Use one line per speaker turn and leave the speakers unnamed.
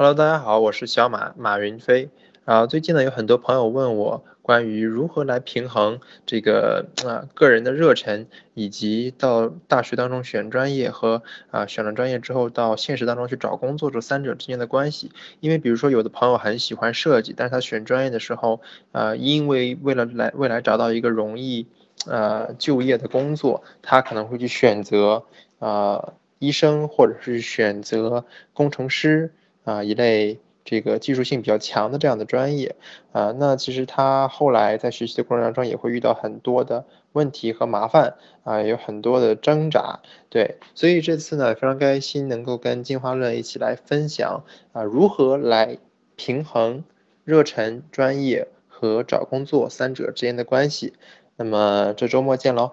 Hello，大家好，我是小马马云飞。啊，最近呢有很多朋友问我关于如何来平衡这个啊个人的热忱，以及到大学当中选专业和啊选了专业之后到现实当中去找工作这三者之间的关系。因为比如说有的朋友很喜欢设计，但是他选专业的时候，啊因为为了来未来找到一个容易呃就业的工作，他可能会去选择啊医生或者是选择工程师。啊，一类这个技术性比较强的这样的专业，啊，那其实他后来在学习的过程当中也会遇到很多的问题和麻烦，啊，有很多的挣扎，对，所以这次呢非常开心能够跟进化论一起来分享啊，如何来平衡热忱、专业和找工作三者之间的关系，那么这周末见喽。